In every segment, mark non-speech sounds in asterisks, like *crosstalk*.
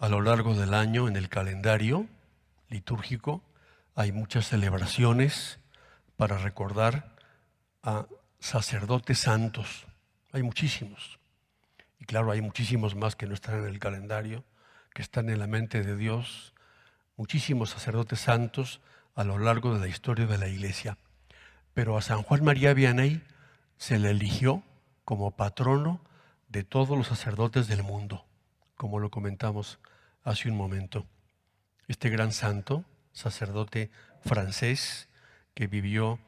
A lo largo del año en el calendario litúrgico hay muchas celebraciones para recordar a sacerdotes santos. Hay muchísimos. Y claro, hay muchísimos más que no están en el calendario, que están en la mente de Dios. Muchísimos sacerdotes santos a lo largo de la historia de la iglesia. Pero a San Juan María Vianney se le eligió como patrono de todos los sacerdotes del mundo, como lo comentamos hace un momento. Este gran santo, sacerdote francés, que vivió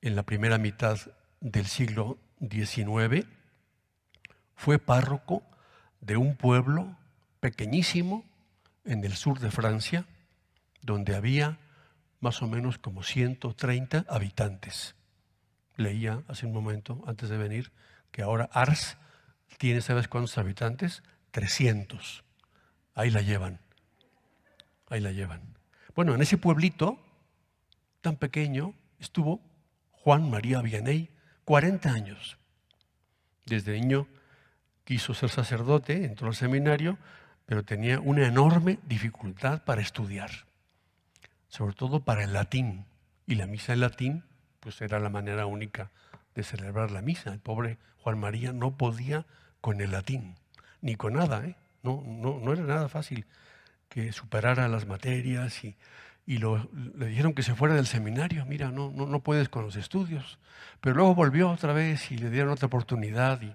en la primera mitad del siglo XIX, fue párroco de un pueblo pequeñísimo en el sur de Francia, donde había más o menos como 130 habitantes. Leía hace un momento, antes de venir, que ahora Ars tiene, ¿sabes cuántos habitantes? 300. Ahí la llevan. Ahí la llevan. Bueno, en ese pueblito tan pequeño estuvo Juan María Vianney 40 años. Desde niño quiso ser sacerdote, entró al seminario, pero tenía una enorme dificultad para estudiar, sobre todo para el latín. Y la misa en latín, pues era la manera única de celebrar la misa. El pobre Juan María no podía con el latín, ni con nada, ¿eh? no, no, no era nada fácil que superara las materias y, y le dijeron que se fuera del seminario, mira, no, no, no puedes con los estudios. Pero luego volvió otra vez y le dieron otra oportunidad y,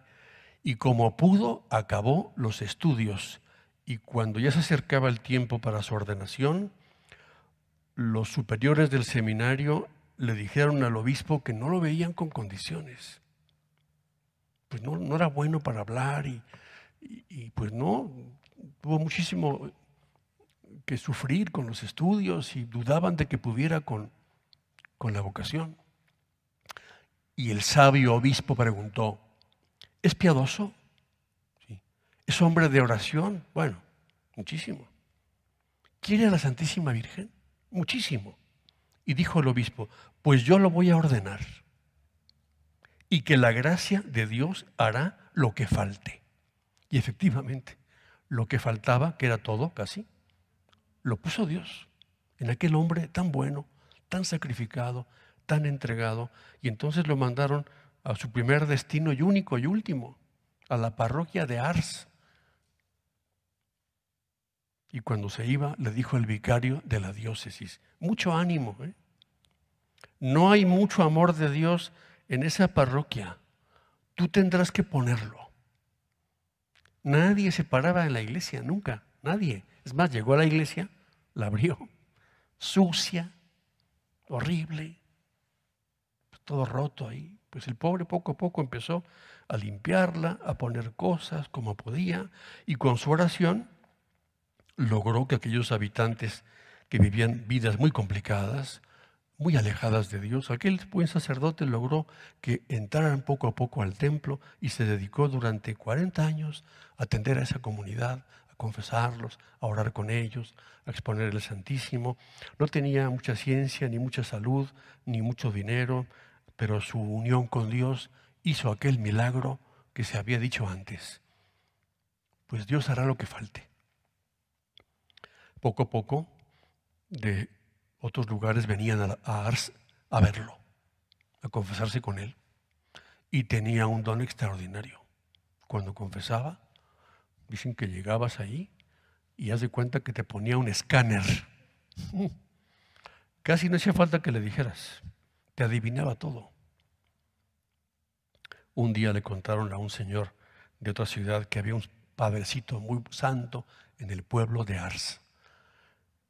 y como pudo acabó los estudios. Y cuando ya se acercaba el tiempo para su ordenación, los superiores del seminario le dijeron al obispo que no lo veían con condiciones. Pues no, no era bueno para hablar y, y, pues no, tuvo muchísimo que sufrir con los estudios y dudaban de que pudiera con, con la vocación. Y el sabio obispo preguntó, ¿es piadoso? Sí. ¿Es hombre de oración? Bueno, muchísimo. ¿Quiere a la Santísima Virgen? Muchísimo. Y dijo el obispo, pues yo lo voy a ordenar. Y que la gracia de Dios hará lo que falte. Y efectivamente, lo que faltaba, que era todo casi, lo puso Dios en aquel hombre tan bueno, tan sacrificado, tan entregado. Y entonces lo mandaron a su primer destino y único y último, a la parroquia de Ars. Y cuando se iba, le dijo el vicario de la diócesis, mucho ánimo, ¿eh? no hay mucho amor de Dios en esa parroquia, tú tendrás que ponerlo. Nadie se paraba en la iglesia, nunca, nadie. Es más, llegó a la iglesia, la abrió, sucia, horrible, todo roto ahí. Pues el pobre poco a poco empezó a limpiarla, a poner cosas como podía, y con su oración logró que aquellos habitantes que vivían vidas muy complicadas, muy alejadas de Dios, aquel buen sacerdote logró que entraran poco a poco al templo y se dedicó durante 40 años a atender a esa comunidad, a confesarlos, a orar con ellos, a exponer el Santísimo. No tenía mucha ciencia, ni mucha salud, ni mucho dinero, pero su unión con Dios hizo aquel milagro que se había dicho antes. Pues Dios hará lo que falte. Poco a poco, de otros lugares venían a, Ars a verlo, a confesarse con él. Y tenía un don extraordinario. Cuando confesaba, dicen que llegabas ahí y haz de cuenta que te ponía un escáner. *laughs* Casi no hacía falta que le dijeras, te adivinaba todo. Un día le contaron a un señor de otra ciudad que había un padrecito muy santo en el pueblo de Ars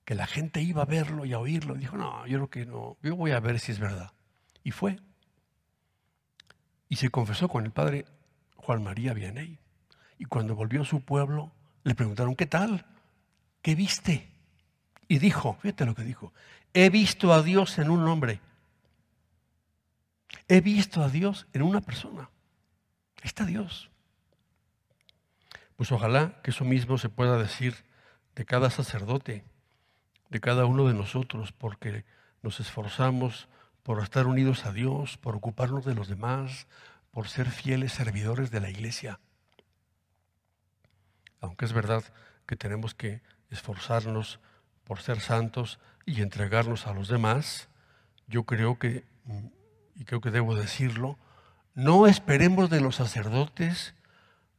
que la gente iba a verlo y a oírlo. Dijo, no, yo creo que no, yo voy a ver si es verdad. Y fue. Y se confesó con el padre Juan María Vianney. Y cuando volvió a su pueblo, le preguntaron, ¿qué tal? ¿Qué viste? Y dijo, fíjate lo que dijo, he visto a Dios en un hombre. He visto a Dios en una persona. Ahí está Dios. Pues ojalá que eso mismo se pueda decir de cada sacerdote de cada uno de nosotros, porque nos esforzamos por estar unidos a Dios, por ocuparnos de los demás, por ser fieles servidores de la iglesia. aunque es verdad que tenemos que esforzarnos por ser santos y entregarnos a los demás, yo creo que, y creo que debo decirlo, no esperemos de los sacerdotes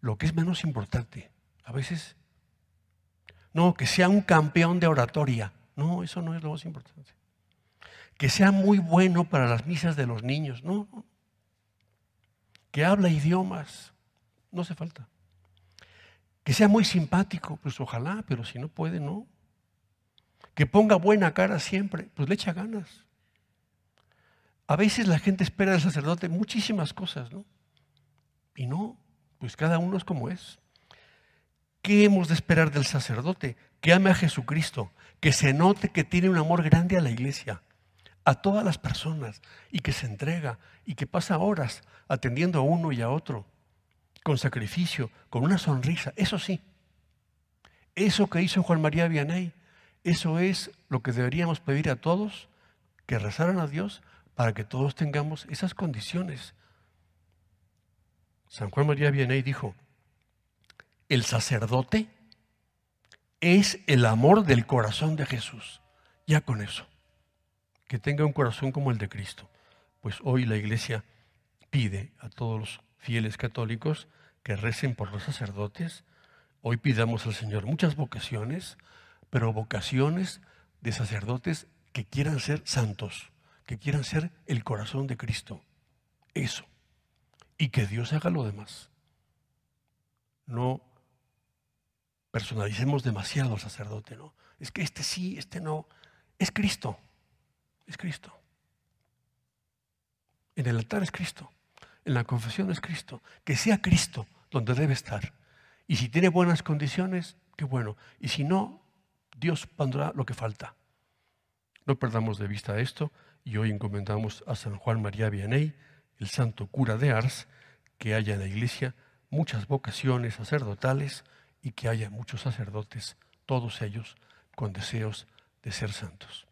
lo que es menos importante. A veces, no, que sea un campeón de oratoria. No, eso no es lo más importante. Que sea muy bueno para las misas de los niños. No. Que habla idiomas. No hace falta. Que sea muy simpático, pues ojalá, pero si no puede, no. Que ponga buena cara siempre, pues le echa ganas. A veces la gente espera del sacerdote muchísimas cosas, ¿no? Y no, pues cada uno es como es. ¿Qué hemos de esperar del sacerdote? Que ame a Jesucristo, que se note que tiene un amor grande a la iglesia, a todas las personas, y que se entrega, y que pasa horas atendiendo a uno y a otro con sacrificio, con una sonrisa, eso sí. Eso que hizo Juan María Vianney, eso es lo que deberíamos pedir a todos, que rezaran a Dios para que todos tengamos esas condiciones. San Juan María Vianney dijo, el sacerdote es el amor del corazón de Jesús. Ya con eso, que tenga un corazón como el de Cristo. Pues hoy la iglesia pide a todos los fieles católicos que recen por los sacerdotes. Hoy pidamos al Señor muchas vocaciones, pero vocaciones de sacerdotes que quieran ser santos, que quieran ser el corazón de Cristo. Eso. Y que Dios haga lo demás. No personalicemos demasiado al sacerdote, ¿no? Es que este sí, este no. Es Cristo. Es Cristo. En el altar es Cristo en la confesión es Cristo. Que sea Cristo donde debe estar. Y si tiene buenas condiciones, qué bueno. Y si no, Dios pondrá lo que falta. No perdamos de vista esto y hoy encomendamos a San Juan María Vianney, el santo cura de Ars, que haya en la iglesia muchas vocaciones sacerdotales y que haya muchos sacerdotes, todos ellos con deseos de ser santos.